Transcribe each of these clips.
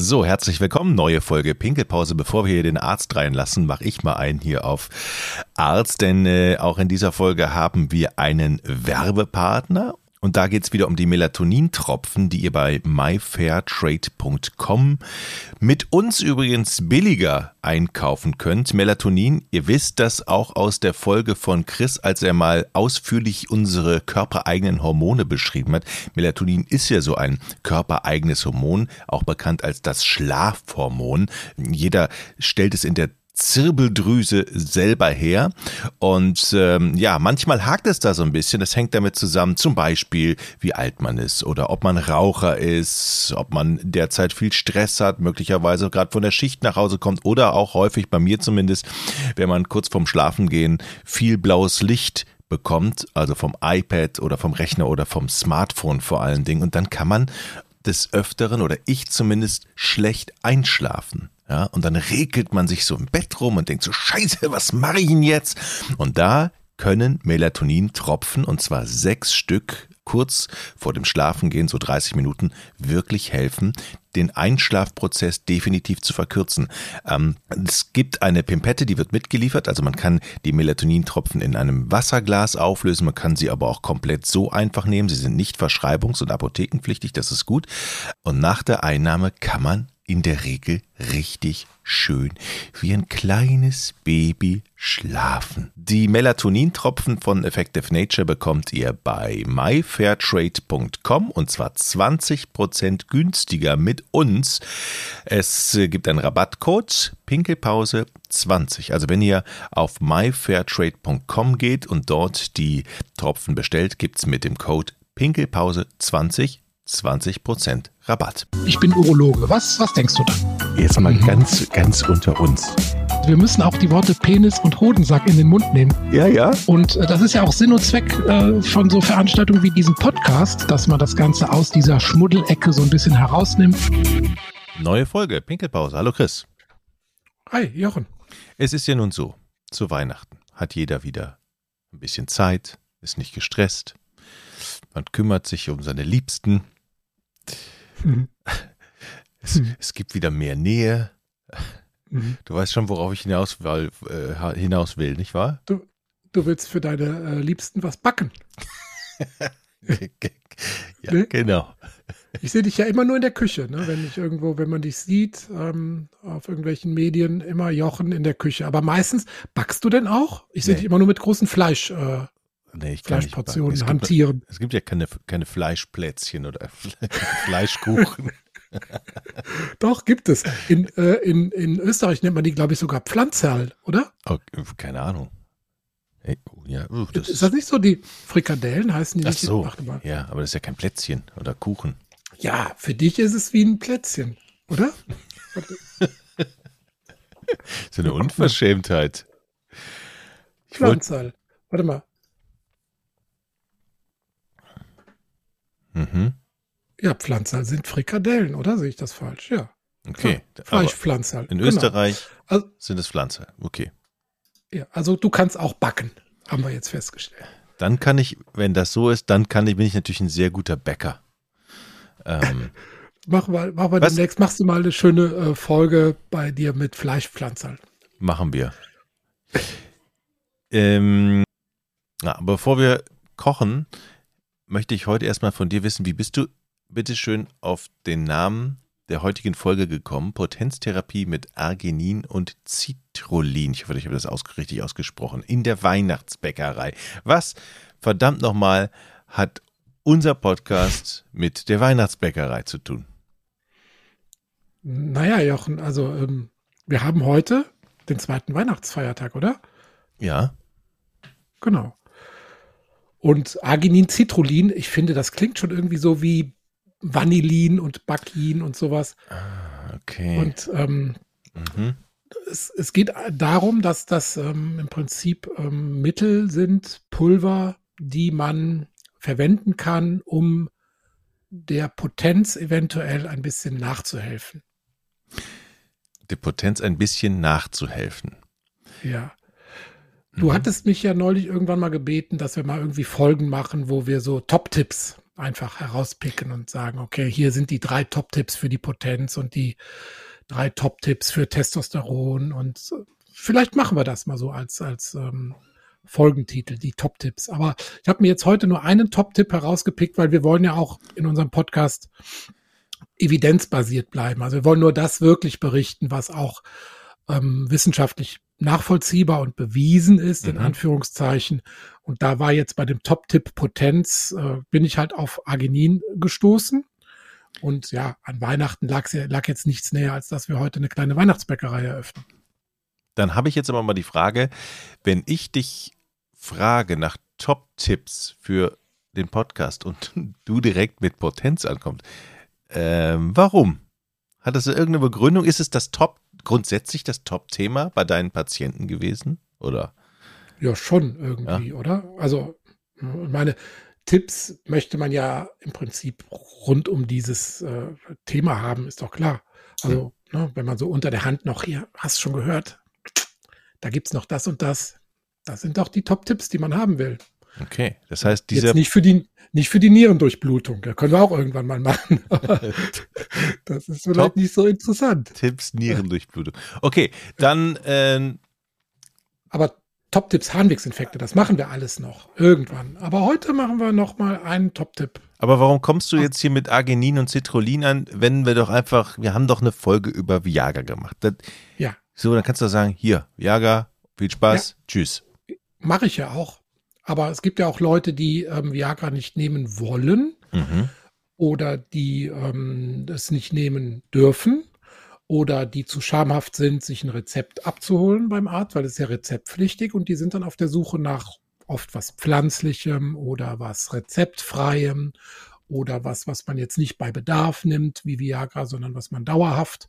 So, herzlich willkommen. Neue Folge Pinkelpause. Bevor wir hier den Arzt reinlassen, mache ich mal einen hier auf Arzt, denn äh, auch in dieser Folge haben wir einen Werbepartner und da geht's wieder um die Melatonintropfen, die ihr bei myfairtrade.com mit uns übrigens billiger einkaufen könnt. Melatonin, ihr wisst das auch aus der Folge von Chris, als er mal ausführlich unsere körpereigenen Hormone beschrieben hat. Melatonin ist ja so ein körpereigenes Hormon, auch bekannt als das Schlafhormon. Jeder stellt es in der Zirbeldrüse selber her. Und ähm, ja, manchmal hakt es da so ein bisschen. Das hängt damit zusammen, zum Beispiel, wie alt man ist oder ob man Raucher ist, ob man derzeit viel Stress hat, möglicherweise gerade von der Schicht nach Hause kommt oder auch häufig bei mir zumindest, wenn man kurz vorm Schlafengehen viel blaues Licht bekommt, also vom iPad oder vom Rechner oder vom Smartphone vor allen Dingen. Und dann kann man des Öfteren oder ich zumindest schlecht einschlafen. Ja, und dann regelt man sich so im Bett rum und denkt so, scheiße, was mache ich denn jetzt? Und da können Melatonin-Tropfen, und zwar sechs Stück, kurz vor dem Schlafengehen, so 30 Minuten, wirklich helfen, den Einschlafprozess definitiv zu verkürzen. Ähm, es gibt eine Pimpette, die wird mitgeliefert, also man kann die Melatonintropfen in einem Wasserglas auflösen, man kann sie aber auch komplett so einfach nehmen. Sie sind nicht verschreibungs- und apothekenpflichtig, das ist gut. Und nach der Einnahme kann man in der Regel richtig schön wie ein kleines Baby schlafen. Die Melatonintropfen von Effective Nature bekommt ihr bei myfairtrade.com und zwar 20% günstiger mit uns. Es gibt einen Rabattcode Pinkelpause 20. Also wenn ihr auf myfairtrade.com geht und dort die Tropfen bestellt, gibt es mit dem Code Pinkelpause 20 20% Rabatt. Ich bin Urologe. Was, was denkst du dann? Jetzt mal mhm. ganz, ganz unter uns. Wir müssen auch die Worte Penis und Hodensack in den Mund nehmen. Ja, ja. Und äh, das ist ja auch Sinn und Zweck äh, von so Veranstaltungen wie diesem Podcast, dass man das Ganze aus dieser Schmuddelecke so ein bisschen herausnimmt. Neue Folge, Pinkelpause. Hallo Chris. Hi, Jochen. Es ist ja nun so, zu Weihnachten hat jeder wieder ein bisschen Zeit, ist nicht gestresst, man kümmert sich um seine Liebsten, Mhm. Es, mhm. es, gibt wieder mehr Nähe. Mhm. Du weißt schon, worauf ich hinaus, weil, äh, hinaus will, nicht wahr? Du, du willst für deine äh, Liebsten was backen. ja, ne? genau. Ich sehe dich ja immer nur in der Küche, ne? wenn ich irgendwo, wenn man dich sieht, ähm, auf irgendwelchen Medien, immer Jochen in der Küche. Aber meistens backst du denn auch? Ich sehe nee. dich immer nur mit großen Fleisch. Äh, Nee, Fleischportionen es hantieren. Gibt, es gibt ja keine, keine Fleischplätzchen oder Fleischkuchen. Doch, gibt es. In, äh, in, in Österreich nennt man die, glaube ich, sogar Pflanzerl, oder? Oh, keine Ahnung. Hey, oh, ja, uh, das ist das nicht so? Die Frikadellen heißen die Ach nicht? so, ja, aber das ist ja kein Plätzchen oder Kuchen. Ja, für dich ist es wie ein Plätzchen, oder? so eine Unverschämtheit. Pflanzerl. Warte mal. Mhm. Ja, Pflanzer sind Frikadellen, oder? Sehe ich das falsch? Ja. Okay. Ja, Fleischpflanzer. In genau. Österreich also, sind es Pflanzer. Okay. Ja, also du kannst auch backen, haben wir jetzt festgestellt. Dann kann ich, wenn das so ist, dann kann ich, bin ich natürlich ein sehr guter Bäcker. Ähm, mach mal, mach mal demnächst, machst du mal eine schöne äh, Folge bei dir mit Fleischpflanzern. Machen wir. ähm, na, bevor wir kochen, möchte ich heute erstmal von dir wissen, wie bist du bitteschön auf den Namen der heutigen Folge gekommen? Potenztherapie mit Arginin und Citrullin. Ich hoffe, ich habe das richtig ausgesprochen. In der Weihnachtsbäckerei. Was, verdammt nochmal, hat unser Podcast mit der Weihnachtsbäckerei zu tun? Naja, Jochen, also ähm, wir haben heute den zweiten Weihnachtsfeiertag, oder? Ja. Genau. Und Arginin, Citrullin, ich finde, das klingt schon irgendwie so wie Vanillin und Bacin und sowas. Ah, okay. Und ähm, mhm. es, es, geht darum, dass das ähm, im Prinzip ähm, Mittel sind, Pulver, die man verwenden kann, um der Potenz eventuell ein bisschen nachzuhelfen. Der Potenz ein bisschen nachzuhelfen. Ja. Du mhm. hattest mich ja neulich irgendwann mal gebeten, dass wir mal irgendwie Folgen machen, wo wir so Top-Tipps einfach herauspicken und sagen, okay, hier sind die drei Top-Tipps für die Potenz und die drei Top-Tipps für Testosteron und vielleicht machen wir das mal so als, als ähm, Folgentitel, die Top-Tipps. Aber ich habe mir jetzt heute nur einen Top-Tipp herausgepickt, weil wir wollen ja auch in unserem Podcast evidenzbasiert bleiben. Also wir wollen nur das wirklich berichten, was auch ähm, wissenschaftlich nachvollziehbar und bewiesen ist, mhm. in Anführungszeichen. Und da war jetzt bei dem Top-Tipp Potenz, äh, bin ich halt auf Arginin gestoßen. Und ja, an Weihnachten lag, lag jetzt nichts näher, als dass wir heute eine kleine Weihnachtsbäckerei eröffnen. Dann habe ich jetzt aber mal die Frage, wenn ich dich frage nach Top-Tipps für den Podcast und du direkt mit Potenz ankommst, ähm, warum? Hat das irgendeine Begründung? Ist es das Top, grundsätzlich das Top-Thema bei deinen Patienten gewesen? Oder? Ja, schon irgendwie, ja. oder? Also, meine Tipps möchte man ja im Prinzip rund um dieses äh, Thema haben, ist doch klar. Also, hm. ne, wenn man so unter der Hand noch hier, hast schon gehört, da gibt es noch das und das. Das sind doch die Top-Tipps, die man haben will. Okay, das heißt, dieser. Jetzt nicht für die, nicht für die Nierendurchblutung. Da können wir auch irgendwann mal machen. das ist vielleicht Top nicht so interessant. Tipps Nierendurchblutung. Okay, dann. Äh, Aber Top-Tipps Harnwegsinfekte, das machen wir alles noch irgendwann. Aber heute machen wir noch mal einen Top-Tipp. Aber warum kommst du jetzt hier mit Arginin und Citrullin an, wenn wir doch einfach, wir haben doch eine Folge über Viagra gemacht. Das, ja. So, dann kannst du sagen, hier, Viagra, viel Spaß, ja. tschüss. Mache ich ja auch. Aber es gibt ja auch Leute, die ähm, Viagra nicht nehmen wollen mhm. oder die ähm, es nicht nehmen dürfen oder die zu schamhaft sind, sich ein Rezept abzuholen beim Arzt, weil es ja rezeptpflichtig und die sind dann auf der Suche nach oft was Pflanzlichem oder was Rezeptfreiem oder was, was man jetzt nicht bei Bedarf nimmt, wie Viagra, sondern was man dauerhaft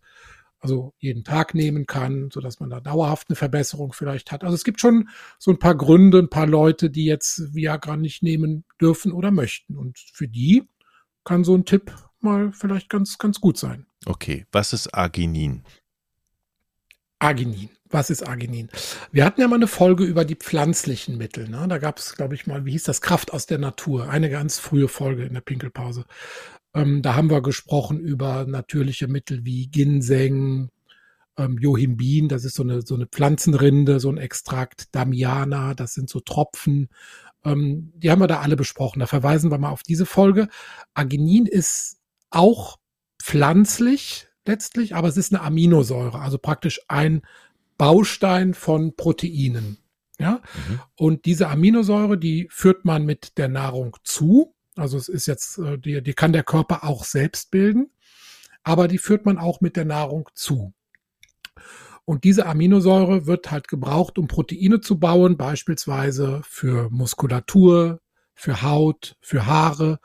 also jeden Tag nehmen kann, so dass man da dauerhaft eine Verbesserung vielleicht hat. Also es gibt schon so ein paar Gründe, ein paar Leute, die jetzt Viagra nicht nehmen dürfen oder möchten. Und für die kann so ein Tipp mal vielleicht ganz, ganz gut sein. Okay, was ist Arginin? Arginin. Was ist Arginin? Wir hatten ja mal eine Folge über die pflanzlichen Mittel. Ne? Da gab es, glaube ich, mal, wie hieß das? Kraft aus der Natur. Eine ganz frühe Folge in der Pinkelpause. Ähm, da haben wir gesprochen über natürliche Mittel wie Ginseng, ähm, Johimbin, das ist so eine, so eine Pflanzenrinde, so ein Extrakt, Damiana, das sind so Tropfen. Ähm, die haben wir da alle besprochen. Da verweisen wir mal auf diese Folge. Arginin ist auch pflanzlich letztlich, aber es ist eine Aminosäure, also praktisch ein Baustein von Proteinen. Ja, mhm. und diese Aminosäure, die führt man mit der Nahrung zu. Also es ist jetzt, äh, die, die kann der Körper auch selbst bilden, aber die führt man auch mit der Nahrung zu. Und diese Aminosäure wird halt gebraucht, um Proteine zu bauen, beispielsweise für Muskulatur, für Haut, für Haare.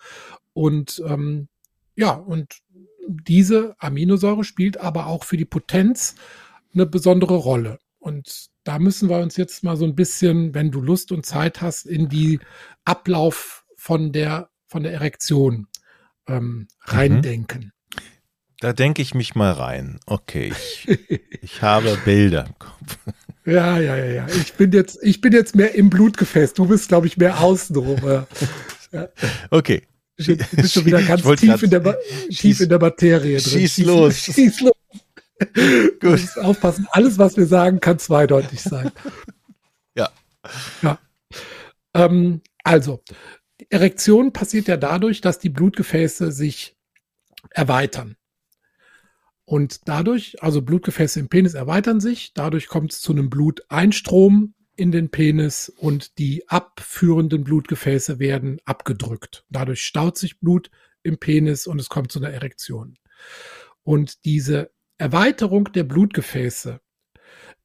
Und ähm, ja, und diese Aminosäure spielt aber auch für die Potenz eine besondere Rolle. Und da müssen wir uns jetzt mal so ein bisschen, wenn du Lust und Zeit hast, in die Ablauf von der von der Erektion ähm, reindenken. Mhm. Da denke ich mich mal rein. Okay, ich, ich habe Bilder im Kopf. Ja, ja, ja, ja. Ich bin jetzt, ich bin jetzt mehr im Blutgefäß. Du bist, glaube ich, mehr außenrum. Ja. Okay. Du bist schon wieder ganz tief, in der, tief in der Materie drin. Schieß los. Schieß los. Gut. aufpassen. Alles, was wir sagen, kann zweideutig sein. Ja. Ja. Ähm, also, Erektion passiert ja dadurch, dass die Blutgefäße sich erweitern. Und dadurch, also Blutgefäße im Penis erweitern sich, dadurch kommt es zu einem Bluteinstrom in den Penis und die abführenden Blutgefäße werden abgedrückt. Dadurch staut sich Blut im Penis und es kommt zu einer Erektion. Und diese Erweiterung der Blutgefäße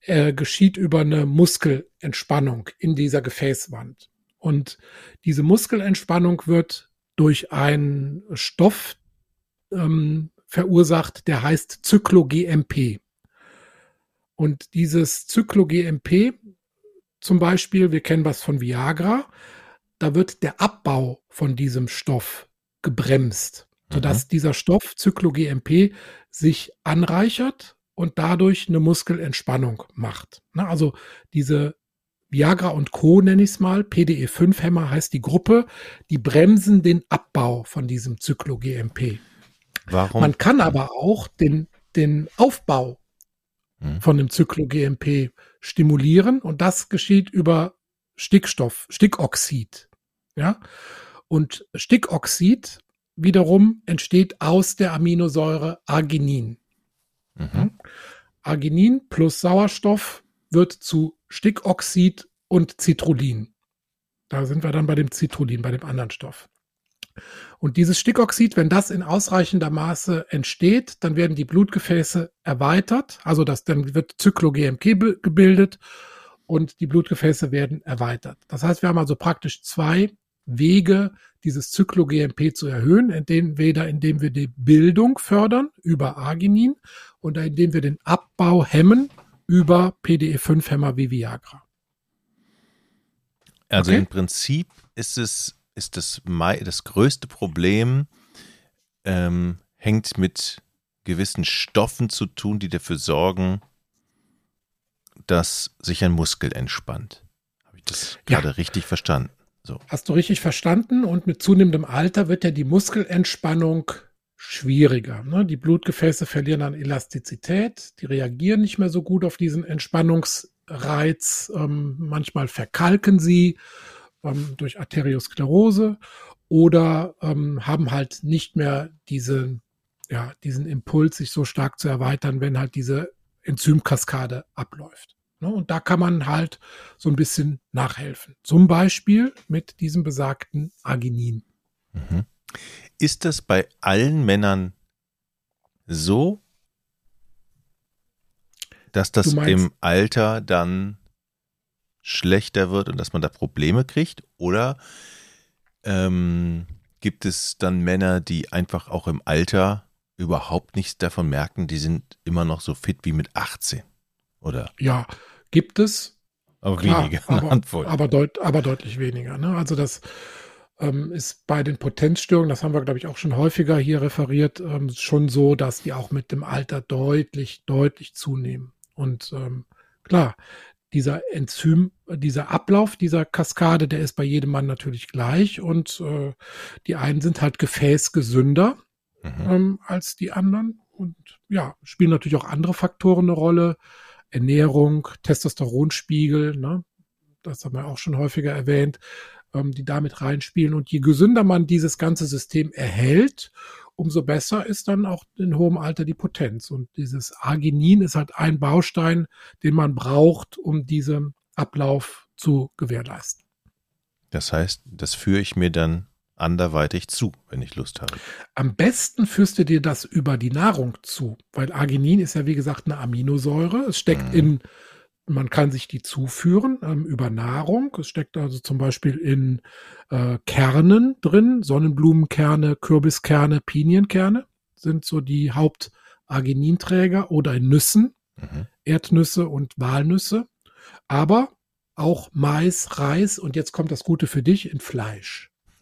äh, geschieht über eine Muskelentspannung in dieser Gefäßwand. Und diese Muskelentspannung wird durch einen Stoff ähm, verursacht, der heißt Zyklo-GMP. Und dieses Zyklo-GMP, zum Beispiel, wir kennen was von Viagra, da wird der Abbau von diesem Stoff gebremst, sodass mhm. dieser Stoff Zyklo-GMP sich anreichert und dadurch eine Muskelentspannung macht. Also diese Viagra und Co. nenne ich es mal. PDE5-Hämmer heißt die Gruppe. Die bremsen den Abbau von diesem Zyklo-GMP. Warum? Man kann aber auch den, den Aufbau hm. von dem Zyklo-GMP stimulieren und das geschieht über Stickstoff, Stickoxid. Ja. Und Stickoxid wiederum entsteht aus der Aminosäure Arginin. Mhm. Arginin plus Sauerstoff wird zu Stickoxid und Citrullin. Da sind wir dann bei dem Citrullin, bei dem anderen Stoff. Und dieses Stickoxid, wenn das in ausreichender Maße entsteht, dann werden die Blutgefäße erweitert, also das, dann wird Zyklo-GMP gebildet und die Blutgefäße werden erweitert. Das heißt, wir haben also praktisch zwei Wege, dieses Zyklo-GMP zu erhöhen, entweder indem wir die Bildung fördern über Arginin oder indem wir den Abbau hemmen über PDE5-Hämmer wie Viagra. Also okay? im Prinzip ist es ist das, das größte Problem, ähm, hängt mit gewissen Stoffen zu tun, die dafür sorgen, dass sich ein Muskel entspannt. Habe ich das gerade ja. richtig verstanden? So. Hast du richtig verstanden? Und mit zunehmendem Alter wird ja die Muskelentspannung schwieriger. Ne? Die Blutgefäße verlieren an Elastizität, die reagieren nicht mehr so gut auf diesen Entspannungsreiz. Ähm, manchmal verkalken sie ähm, durch Arteriosklerose oder ähm, haben halt nicht mehr diese, ja, diesen Impuls, sich so stark zu erweitern, wenn halt diese Enzymkaskade abläuft. Ne? Und da kann man halt so ein bisschen nachhelfen. Zum Beispiel mit diesem besagten Arginin. Mhm. Ist das bei allen Männern so, dass das im Alter dann schlechter wird und dass man da Probleme kriegt? Oder ähm, gibt es dann Männer, die einfach auch im Alter überhaupt nichts davon merken, die sind immer noch so fit wie mit 18? Oder? Ja, gibt es. Aber Klar, weniger, aber, aber, deut, aber, deutlich weniger. Ne? Also das ähm, ist bei den Potenzstörungen, das haben wir, glaube ich, auch schon häufiger hier referiert, ähm, schon so, dass die auch mit dem Alter deutlich, deutlich zunehmen. Und ähm, klar, dieser Enzym, dieser Ablauf dieser Kaskade, der ist bei jedem Mann natürlich gleich und äh, die einen sind halt gefäßgesünder mhm. ähm, als die anderen und ja, spielen natürlich auch andere Faktoren eine Rolle. Ernährung, Testosteronspiegel, ne? das haben wir auch schon häufiger erwähnt, ähm, die damit reinspielen. Und je gesünder man dieses ganze System erhält, umso besser ist dann auch in hohem Alter die Potenz. Und dieses Arginin ist halt ein Baustein, den man braucht, um diesen Ablauf zu gewährleisten. Das heißt, das führe ich mir dann anderweitig zu, wenn ich Lust habe. Am besten führst du dir das über die Nahrung zu, weil Arginin ist ja wie gesagt eine Aminosäure. Es steckt mhm. in man kann sich die zuführen ähm, über Nahrung. Es steckt also zum Beispiel in äh, Kernen drin, Sonnenblumenkerne, Kürbiskerne, Pinienkerne sind so die Hauptargininträger oder in Nüssen, mhm. Erdnüsse und Walnüsse. Aber auch Mais, Reis und jetzt kommt das Gute für dich in Fleisch.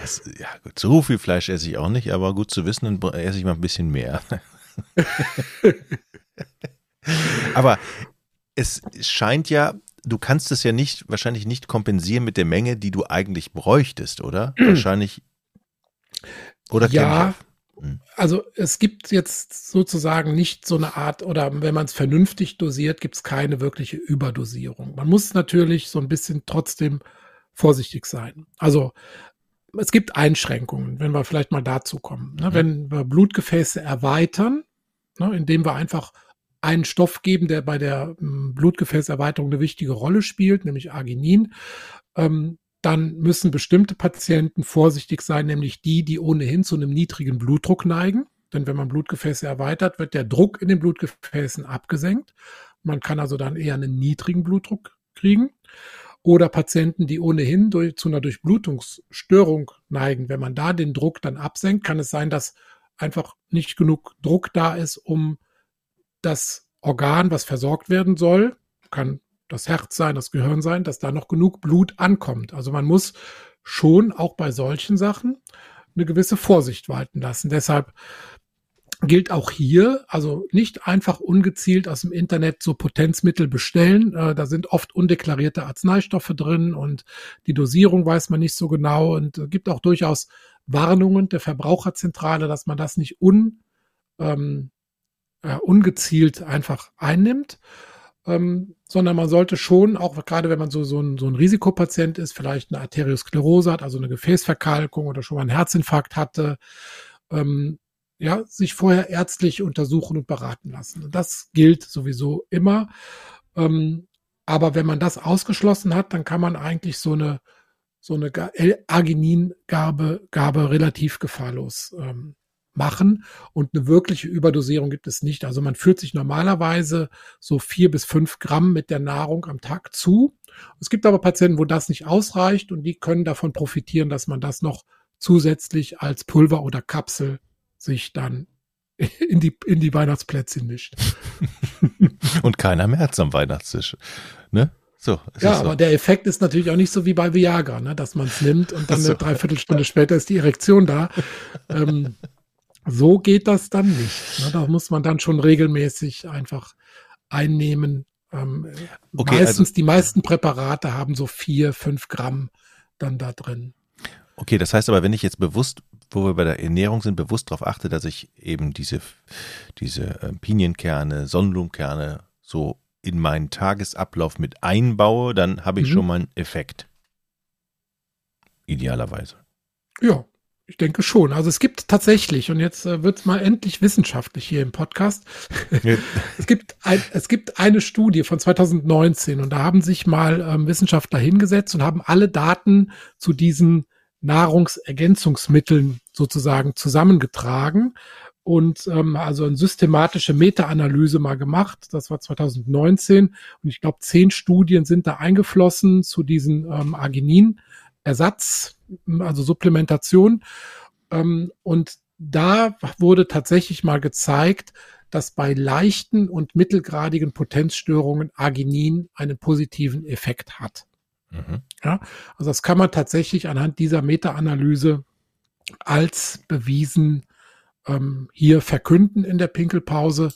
das, ja, gut, so viel Fleisch esse ich auch nicht, aber gut zu wissen, dann esse ich mal ein bisschen mehr. Aber es scheint ja, du kannst es ja nicht, wahrscheinlich nicht kompensieren mit der Menge, die du eigentlich bräuchtest, oder? wahrscheinlich. Oder ja. Hm. Also es gibt jetzt sozusagen nicht so eine Art, oder wenn man es vernünftig dosiert, gibt es keine wirkliche Überdosierung. Man muss natürlich so ein bisschen trotzdem vorsichtig sein. Also es gibt Einschränkungen, wenn wir vielleicht mal dazu kommen. Ne? Mhm. Wenn wir Blutgefäße erweitern, ne, indem wir einfach einen Stoff geben, der bei der hm, Blutgefäßerweiterung eine wichtige Rolle spielt, nämlich Arginin. Ähm, dann müssen bestimmte Patienten vorsichtig sein, nämlich die, die ohnehin zu einem niedrigen Blutdruck neigen. Denn wenn man Blutgefäße erweitert, wird der Druck in den Blutgefäßen abgesenkt. Man kann also dann eher einen niedrigen Blutdruck kriegen. Oder Patienten, die ohnehin durch, zu einer Durchblutungsstörung neigen. Wenn man da den Druck dann absenkt, kann es sein, dass einfach nicht genug Druck da ist, um das Organ, was versorgt werden soll, kann das Herz sein, das Gehirn sein, dass da noch genug Blut ankommt. Also man muss schon auch bei solchen Sachen eine gewisse Vorsicht walten lassen. Deshalb gilt auch hier, also nicht einfach ungezielt aus dem Internet so Potenzmittel bestellen. Äh, da sind oft undeklarierte Arzneistoffe drin und die Dosierung weiß man nicht so genau und äh, gibt auch durchaus Warnungen der Verbraucherzentrale, dass man das nicht un, ähm, äh, ungezielt einfach einnimmt. Ähm, sondern man sollte schon, auch gerade wenn man so, so, ein, so ein Risikopatient ist, vielleicht eine Arteriosklerose hat, also eine Gefäßverkalkung oder schon mal einen Herzinfarkt hatte, ähm, ja, sich vorher ärztlich untersuchen und beraten lassen. Das gilt sowieso immer. Ähm, aber wenn man das ausgeschlossen hat, dann kann man eigentlich so eine, so eine Arginingabe Gabe relativ gefahrlos ähm, machen. Und eine wirkliche Überdosierung gibt es nicht. Also man führt sich normalerweise so vier bis fünf Gramm mit der Nahrung am Tag zu. Es gibt aber Patienten, wo das nicht ausreicht und die können davon profitieren, dass man das noch zusätzlich als Pulver oder Kapsel sich dann in die, in die Weihnachtsplätzchen mischt. Und keiner mehr hat am Weihnachtstisch. Ne? So, ja, so. aber der Effekt ist natürlich auch nicht so wie bei Viagra, ne? dass man es nimmt und dann so. eine Dreiviertelstunde später ist die Erektion da. ähm, so geht das dann nicht. Ne? Da muss man dann schon regelmäßig einfach einnehmen. Ähm, okay, meistens, also, die meisten Präparate haben so vier, fünf Gramm dann da drin. Okay, das heißt aber, wenn ich jetzt bewusst wo wir bei der Ernährung sind, bewusst darauf achte, dass ich eben diese, diese äh, Pinienkerne, Sonnenblumenkerne so in meinen Tagesablauf mit einbaue, dann habe ich mhm. schon mal einen Effekt. Idealerweise. Ja, ich denke schon. Also es gibt tatsächlich, und jetzt äh, wird es mal endlich wissenschaftlich hier im Podcast. es, gibt ein, es gibt eine Studie von 2019 und da haben sich mal ähm, Wissenschaftler hingesetzt und haben alle Daten zu diesen Nahrungsergänzungsmitteln sozusagen zusammengetragen und ähm, also eine systematische Meta-Analyse mal gemacht. Das war 2019 und ich glaube, zehn Studien sind da eingeflossen zu diesen ähm, Arginin-Ersatz, also Supplementation. Ähm, und da wurde tatsächlich mal gezeigt, dass bei leichten und mittelgradigen Potenzstörungen Arginin einen positiven Effekt hat. Mhm. Ja, also das kann man tatsächlich anhand dieser Meta-Analyse als bewiesen ähm, hier verkünden in der Pinkelpause.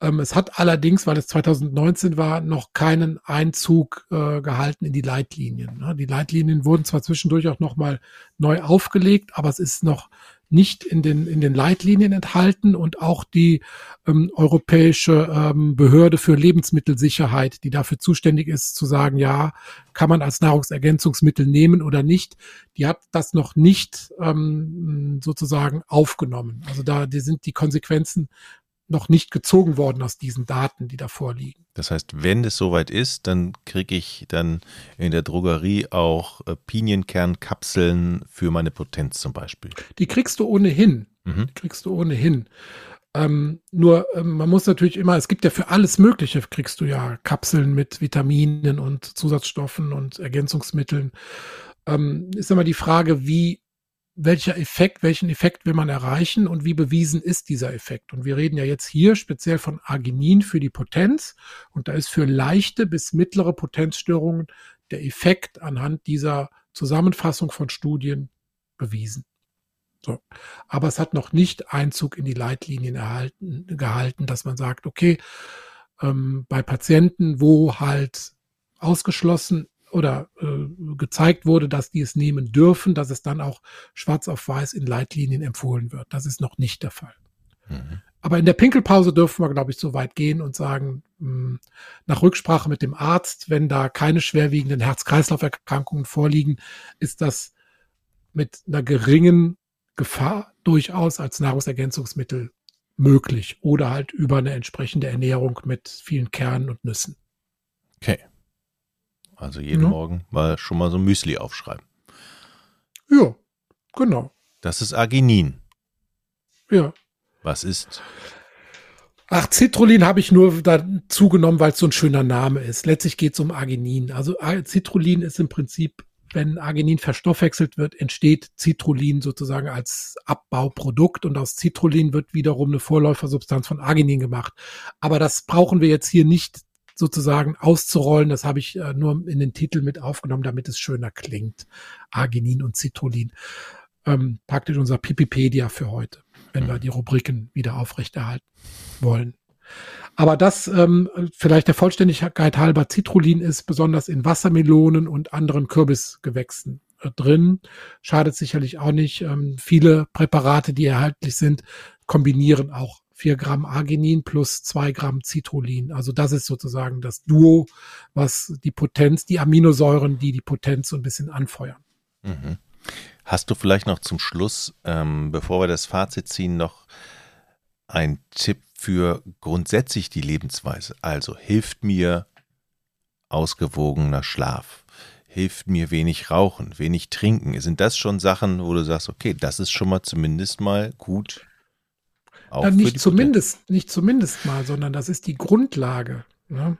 Ähm, es hat allerdings, weil es 2019 war, noch keinen Einzug äh, gehalten in die Leitlinien. Ne? Die Leitlinien wurden zwar zwischendurch auch nochmal neu aufgelegt, aber es ist noch nicht in den, in den Leitlinien enthalten und auch die ähm, europäische ähm, Behörde für Lebensmittelsicherheit, die dafür zuständig ist, zu sagen, ja, kann man als Nahrungsergänzungsmittel nehmen oder nicht, die hat das noch nicht ähm, sozusagen aufgenommen. Also da die sind die Konsequenzen noch nicht gezogen worden aus diesen Daten, die da vorliegen. Das heißt, wenn es soweit ist, dann kriege ich dann in der Drogerie auch äh, Pinienkерnkapseln für meine Potenz zum Beispiel. Die kriegst du ohnehin. Mhm. Die kriegst du ohnehin. Ähm, nur ähm, man muss natürlich immer, es gibt ja für alles Mögliche, kriegst du ja Kapseln mit Vitaminen und Zusatzstoffen und Ergänzungsmitteln. Ähm, ist immer die Frage, wie welcher Effekt, welchen Effekt will man erreichen und wie bewiesen ist dieser Effekt. Und wir reden ja jetzt hier speziell von Arginin für die Potenz und da ist für leichte bis mittlere Potenzstörungen der Effekt anhand dieser Zusammenfassung von Studien bewiesen. So. Aber es hat noch nicht Einzug in die Leitlinien erhalten, gehalten, dass man sagt, okay, ähm, bei Patienten, wo halt ausgeschlossen oder äh, gezeigt wurde, dass die es nehmen dürfen, dass es dann auch schwarz auf weiß in Leitlinien empfohlen wird. Das ist noch nicht der Fall. Mhm. Aber in der Pinkelpause dürfen wir, glaube ich, so weit gehen und sagen, mh, hm, nach Rücksprache mit dem Arzt, wenn da keine schwerwiegenden Herz-Kreislauf-Erkrankungen vorliegen, ist das mit einer geringen Gefahr durchaus als Nahrungsergänzungsmittel möglich oder halt über eine entsprechende Ernährung mit vielen Kernen und Nüssen. Okay. Also jeden ja. Morgen mal schon mal so Müsli aufschreiben. Ja, genau. Das ist Arginin. Ja. Was ist? Ach, Citrullin habe ich nur dazu genommen, weil es so ein schöner Name ist. Letztlich geht es um Arginin. Also Citrullin ist im Prinzip, wenn Arginin verstoffwechselt wird, entsteht Citrullin sozusagen als Abbauprodukt und aus Citrullin wird wiederum eine Vorläufersubstanz von Arginin gemacht. Aber das brauchen wir jetzt hier nicht sozusagen auszurollen. Das habe ich äh, nur in den Titel mit aufgenommen, damit es schöner klingt. Arginin und Citrullin. Ähm, praktisch unser Pipipedia für heute. wenn mhm. wir die Rubriken wieder aufrechterhalten wollen. Aber das ähm, vielleicht der Vollständigkeit halber, Citrullin ist besonders in Wassermelonen und anderen Kürbisgewächsen äh, drin. Schadet sicherlich auch nicht. Ähm, viele Präparate, die erhältlich sind, kombinieren auch 4 Gramm Arginin plus 2 Gramm Citrullin. Also das ist sozusagen das Duo, was die Potenz, die Aminosäuren, die die Potenz so ein bisschen anfeuern. Mhm. Hast du vielleicht noch zum Schluss, ähm, bevor wir das Fazit ziehen, noch ein Tipp für grundsätzlich die Lebensweise? Also hilft mir ausgewogener Schlaf? Hilft mir wenig Rauchen, wenig Trinken? Sind das schon Sachen, wo du sagst, okay, das ist schon mal zumindest mal gut? Auch nicht zumindest, nicht zumindest mal, sondern das ist die Grundlage. Ne?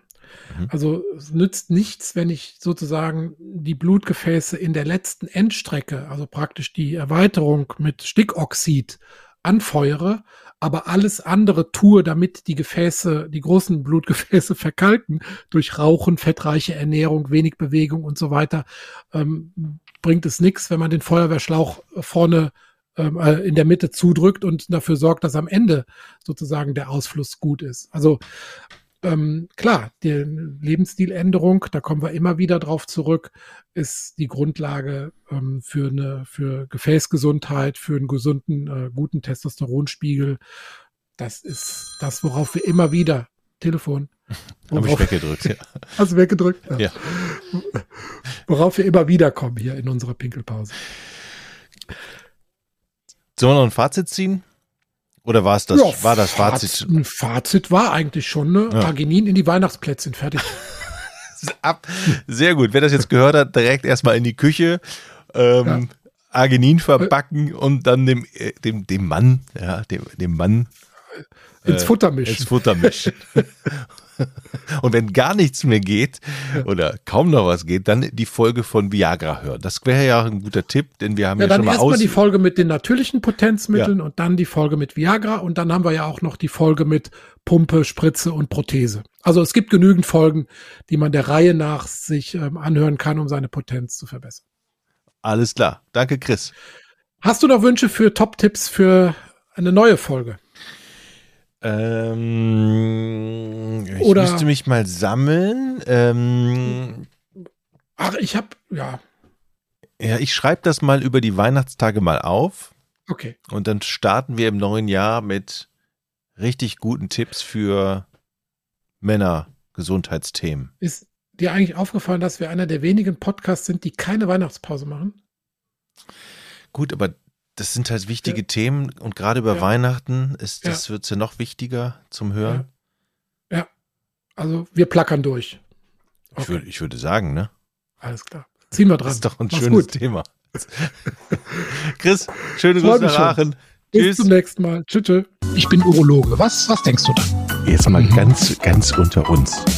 Mhm. Also es nützt nichts, wenn ich sozusagen die Blutgefäße in der letzten Endstrecke, also praktisch die Erweiterung mit Stickoxid anfeuere, aber alles andere tue, damit die Gefäße, die großen Blutgefäße verkalken, durch Rauchen, fettreiche Ernährung, wenig Bewegung und so weiter, ähm, bringt es nichts, wenn man den Feuerwehrschlauch vorne äh, in der Mitte zudrückt und dafür sorgt, dass am Ende sozusagen der Ausfluss gut ist. Also ähm, klar, die Lebensstiländerung, da kommen wir immer wieder drauf zurück, ist die Grundlage ähm, für eine für Gefäßgesundheit, für einen gesunden, äh, guten Testosteronspiegel. Das ist das, worauf wir immer wieder Telefon. Habe ich weggedrückt, ja. Hast du weggedrückt? Ja. ja. Worauf wir immer wieder kommen hier in unserer Pinkelpause. Sollen wir noch ein Fazit ziehen? Oder war es das, ja, war das Fazit? Ein Fazit war eigentlich schon, ne? Ja. Arginin in die Weihnachtsplätzchen, fertig. Ab. Sehr gut. Wer das jetzt gehört hat, direkt erstmal in die Küche. Ähm, ja. Arginin verbacken und dann dem, äh, dem, dem Mann, ja, dem, dem Mann ins Futter mischen. Ins Futter mischen. Und wenn gar nichts mehr geht oder kaum noch was geht, dann die Folge von Viagra hören. Das wäre ja auch ein guter Tipp, denn wir haben ja, ja schon mal aus. die Folge mit den natürlichen Potenzmitteln ja. und dann die Folge mit Viagra und dann haben wir ja auch noch die Folge mit Pumpe, Spritze und Prothese. Also es gibt genügend Folgen, die man der Reihe nach sich ähm, anhören kann, um seine Potenz zu verbessern. Alles klar. Danke, Chris. Hast du noch Wünsche für Top-Tipps für eine neue Folge? Ähm, ich Oder, müsste mich mal sammeln. Ähm, ach, ich habe, ja. Ja, ich schreibe das mal über die Weihnachtstage mal auf. Okay. Und dann starten wir im neuen Jahr mit richtig guten Tipps für Männer-Gesundheitsthemen. Ist dir eigentlich aufgefallen, dass wir einer der wenigen Podcasts sind, die keine Weihnachtspause machen? Gut, aber das sind halt wichtige ja. Themen und gerade über ja. Weihnachten ist das ja. wird's ja noch wichtiger zum Hören. Ja. Also wir plackern durch. Okay. Ich, würde, ich würde sagen, ne? Alles klar. Ziehen wir dran. Das ist doch ein Mach's schönes gut. Thema. Chris, schöne Grüße nach Aachen. Bis Tschüss. zum nächsten Mal. Tschüss. Ich bin Urologe. Was, was denkst du dann? Jetzt mal mhm. ganz, ganz unter uns